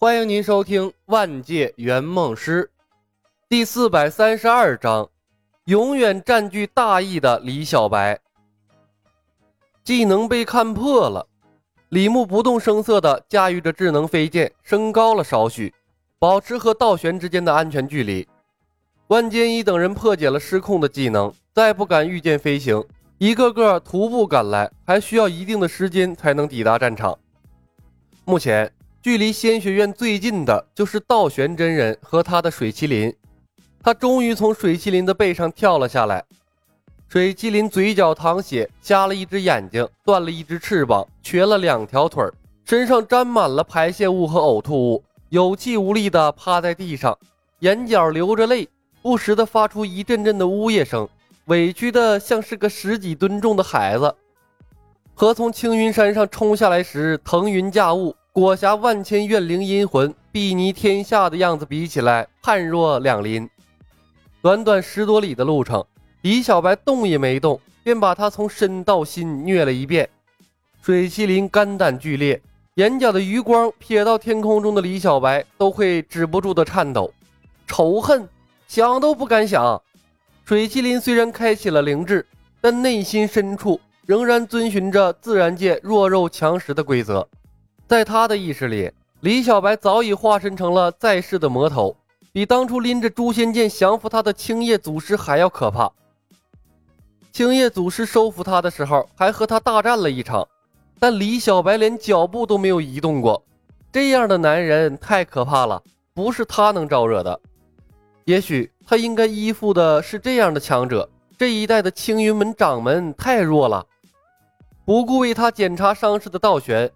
欢迎您收听《万界圆梦师》第四百三十二章：永远占据大义的李小白。技能被看破了，李牧不动声色地驾驭着智能飞剑，升高了少许，保持和道玄之间的安全距离。万剑一等人破解了失控的技能，再不敢御剑飞行，一个个徒步赶来，还需要一定的时间才能抵达战场。目前。距离仙学院最近的就是道玄真人和他的水麒麟，他终于从水麒麟的背上跳了下来。水麒麟嘴角淌血，瞎了一只眼睛，断了一只翅膀，瘸了两条腿身上沾满了排泄物和呕吐物，有气无力地趴在地上，眼角流着泪，不时地发出一阵阵的呜咽声，委屈的像是个十几吨重的孩子。和从青云山上冲下来时腾云驾雾。裹挟万千怨灵阴魂，睥睨天下的样子比起来，判若两林。短短十多里的路程，李小白动也没动，便把他从身到心虐了一遍。水麒麟肝胆俱裂，眼角的余光瞥到天空中的李小白，都会止不住的颤抖。仇恨，想都不敢想。水麒麟虽然开启了灵智，但内心深处仍然遵循着自然界弱肉强食的规则。在他的意识里，李小白早已化身成了在世的魔头，比当初拎着诛仙剑降服他的青叶祖师还要可怕。青叶祖师收服他的时候，还和他大战了一场，但李小白连脚步都没有移动过。这样的男人太可怕了，不是他能招惹的。也许他应该依附的是这样的强者。这一代的青云门掌门太弱了，不顾为他检查伤势的道玄。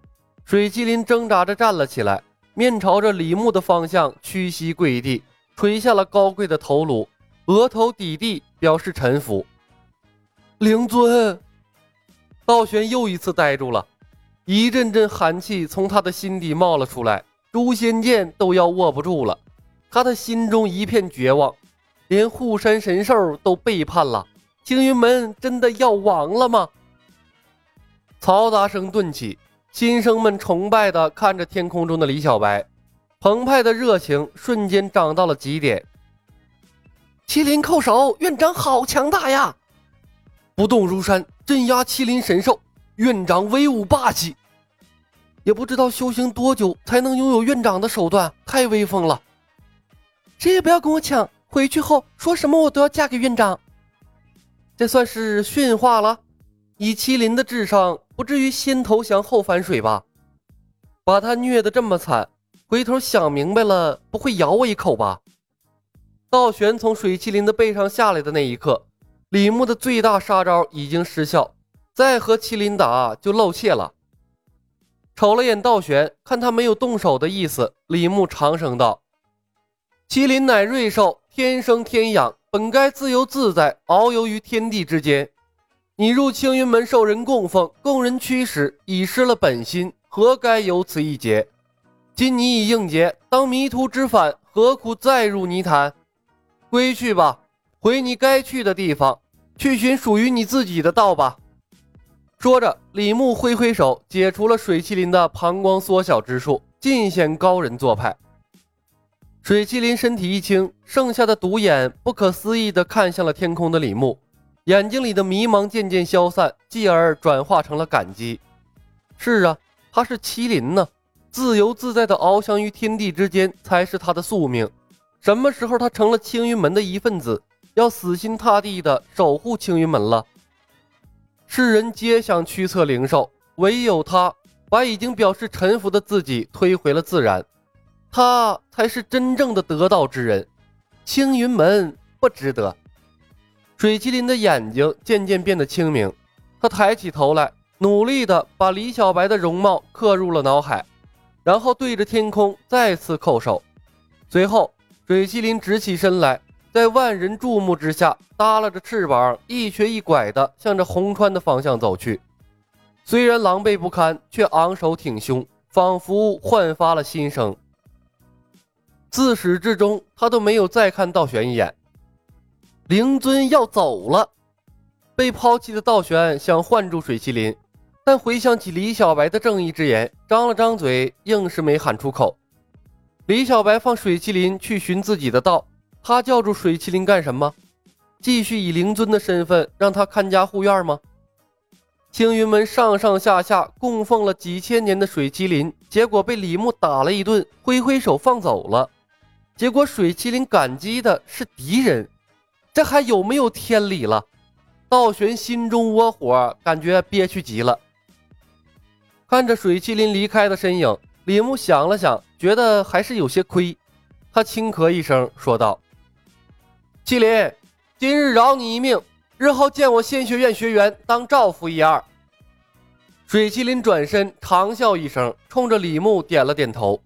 水麒麟挣扎着站了起来，面朝着李牧的方向屈膝跪地，垂下了高贵的头颅，额头抵地表示臣服。灵尊，道玄又一次呆住了，一阵阵寒气从他的心底冒了出来，诛仙剑都要握不住了。他的心中一片绝望，连护山神兽都背叛了，青云门真的要亡了吗？嘈杂声顿起。新生们崇拜地看着天空中的李小白，澎湃的热情瞬间涨到了极点。麒麟叩首，院长好强大呀！不动如山，镇压麒麟神兽，院长威武霸气。也不知道修行多久才能拥有院长的手段，太威风了。谁也不要跟我抢，回去后说什么我都要嫁给院长。这算是驯化了？以麒麟的智商。不至于先投降后反水吧？把他虐得这么惨，回头想明白了，不会咬我一口吧？道玄从水麒麟的背上下来的那一刻，李牧的最大杀招已经失效，再和麒麟打就露怯了。瞅了眼道玄，看他没有动手的意思，李牧长声道：“麒麟乃瑞兽，天生天养，本该自由自在，遨游于天地之间。”你入青云门受人供奉，供人驱使，已失了本心，何该有此一劫？今你已应劫，当迷途知返，何苦再入泥潭？归去吧，回你该去的地方，去寻属于你自己的道吧。说着，李牧挥挥手，解除了水麒麟的膀胱缩小之术，尽显高人做派。水麒麟身体一轻，剩下的独眼不可思议地看向了天空的李牧。眼睛里的迷茫渐渐消散，继而转化成了感激。是啊，他是麒麟呢，自由自在的翱翔于天地之间才是他的宿命。什么时候他成了青云门的一份子，要死心塌地的守护青云门了？世人皆想驱策灵兽，唯有他把已经表示臣服的自己推回了自然。他才是真正的得道之人，青云门不值得。水麒麟的眼睛渐渐变得清明，他抬起头来，努力地把李小白的容貌刻入了脑海，然后对着天空再次叩首。随后，水麒麟直起身来，在万人注目之下，耷拉着翅膀，一瘸一拐地向着红川的方向走去。虽然狼狈不堪，却昂首挺胸，仿佛焕发了新生。自始至终，他都没有再看道玄一眼。灵尊要走了，被抛弃的道玄想唤住水麒麟，但回想起李小白的正义之言，张了张嘴，硬是没喊出口。李小白放水麒麟去寻自己的道，他叫住水麒麟干什么？继续以灵尊的身份让他看家护院吗？青云门上上下下供奉了几千年的水麒麟，结果被李牧打了一顿，挥挥手放走了。结果水麒麟感激的是敌人，这还有没有天理了？道玄心中窝火，感觉憋屈极了。看着水麒麟离开的身影，李牧想了想，觉得还是有些亏。他轻咳一声，说道：“麒麟，今日饶你一命，日后见我仙学院学员，当照拂一二。”水麒麟转身长笑一声，冲着李牧点了点头。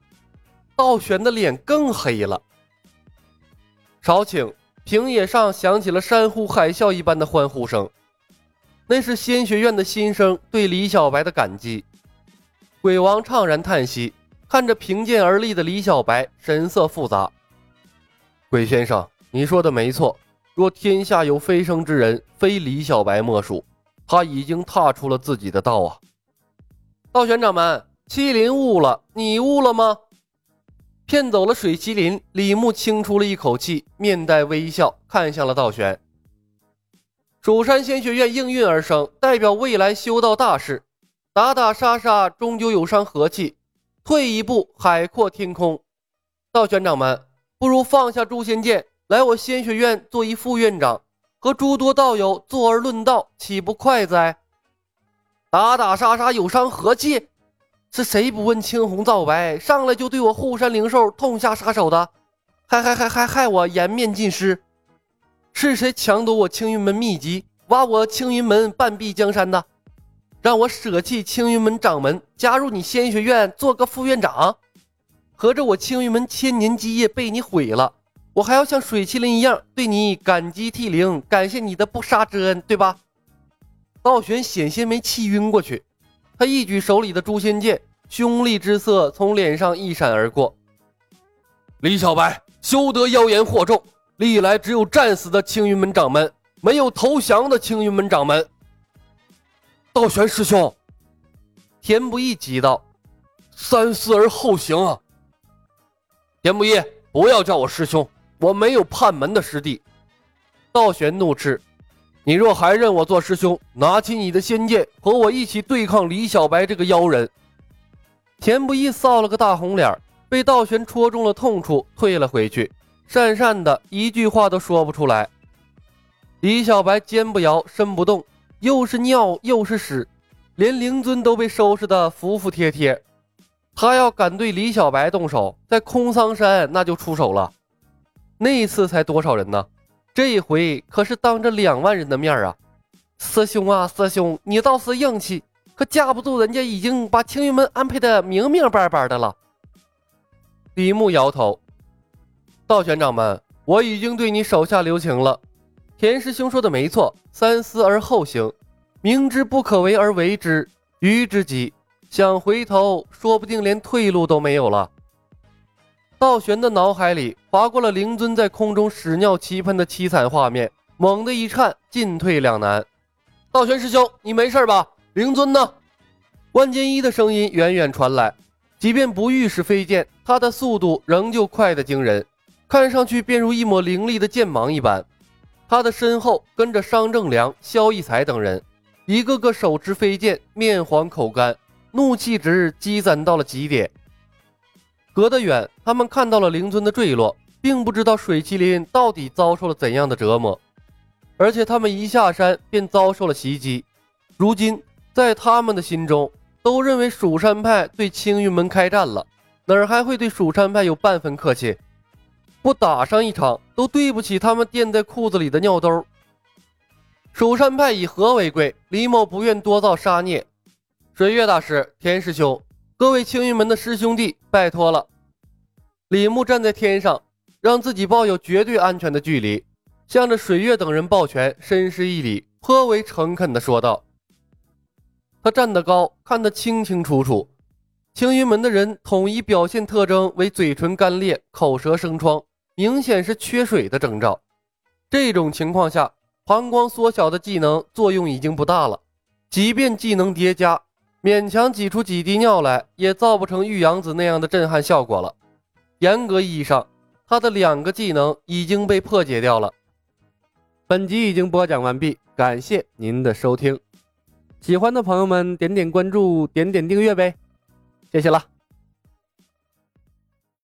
道玄的脸更黑了。少顷，平野上响起了山呼海啸一般的欢呼声，那是仙学院的新生对李小白的感激。鬼王怅然叹息，看着平静而立的李小白，神色复杂。鬼先生，你说的没错，若天下有飞升之人，非李小白莫属。他已经踏出了自己的道啊！道玄掌门，麒麟悟了，你悟了吗？骗走了水麒麟，李牧轻出了一口气，面带微笑，看向了道玄。蜀山仙学院应运而生，代表未来修道大事。打打杀杀，终究有伤和气。退一步，海阔天空。道玄掌门，不如放下诛仙剑，来我仙学院做一副院长，和诸多道友坐而论道，岂不快哉？打打杀杀，有伤和气，是谁不问青红皂白，上来就对我护山灵兽痛下杀手的？还还还还害我颜面尽失？是谁抢夺我青云门秘籍，挖我青云门半壁江山的？让我舍弃青云门掌门，加入你仙学院做个副院长，合着我青云门千年基业被你毁了，我还要像水麒麟一样对你感激涕零，感谢你的不杀之恩，对吧？道玄险些没气晕过去，他一举手里的诛仙剑，凶厉之色从脸上一闪而过。李小白，休得妖言惑众，历来只有战死的青云门掌门，没有投降的青云门掌门。道玄师兄，田不易急道：“三思而后行啊！”田不易，不要叫我师兄，我没有叛门的师弟。道玄怒斥：“你若还认我做师兄，拿起你的仙剑，和我一起对抗李小白这个妖人。”田不易臊了个大红脸，被道玄戳中了痛处，退了回去，讪讪的一句话都说不出来。李小白肩不摇，身不动。又是尿又是屎，连灵尊都被收拾的服服帖帖。他要敢对李小白动手，在空桑山那就出手了。那次才多少人呢？这一回可是当着两万人的面啊！师兄啊，师兄，你倒是硬气，可架不住人家已经把青云门安排的明明白白的了。李牧摇头：“道玄掌门，我已经对你手下留情了。”田师兄说的没错，三思而后行，明知不可为而为之，愚之极。想回头，说不定连退路都没有了。道玄的脑海里划过了灵尊在空中屎尿齐喷的凄惨画面，猛地一颤，进退两难。道玄师兄，你没事吧？灵尊呢？万剑一的声音远远传来，即便不御使飞剑，他的速度仍旧快得惊人，看上去便如一抹凌厉的剑芒一般。他的身后跟着商正良、萧逸才等人，一个个手持飞剑，面黄口干，怒气值积攒到了极点。隔得远，他们看到了灵尊的坠落，并不知道水麒麟到底遭受了怎样的折磨。而且他们一下山便遭受了袭击，如今在他们的心中，都认为蜀山派对青云门开战了，哪儿还会对蜀山派有半分客气？不打上一场，都对不起他们垫在裤子里的尿兜。蜀山派以和为贵，李某不愿多造杀孽。水月大师、田师兄，各位青云门的师兄弟，拜托了。李牧站在天上，让自己抱有绝对安全的距离，向着水月等人抱拳，深施一礼，颇为诚恳地说道：“他站得高，看得清清楚楚。青云门的人统一表现特征为嘴唇干裂，口舌生疮。”明显是缺水的征兆。这种情况下，膀胱缩小的技能作用已经不大了。即便技能叠加，勉强挤出几滴尿来，也造不成玉阳子那样的震撼效果了。严格意义上，他的两个技能已经被破解掉了。本集已经播讲完毕，感谢您的收听。喜欢的朋友们点点关注，点点订阅呗，谢谢了。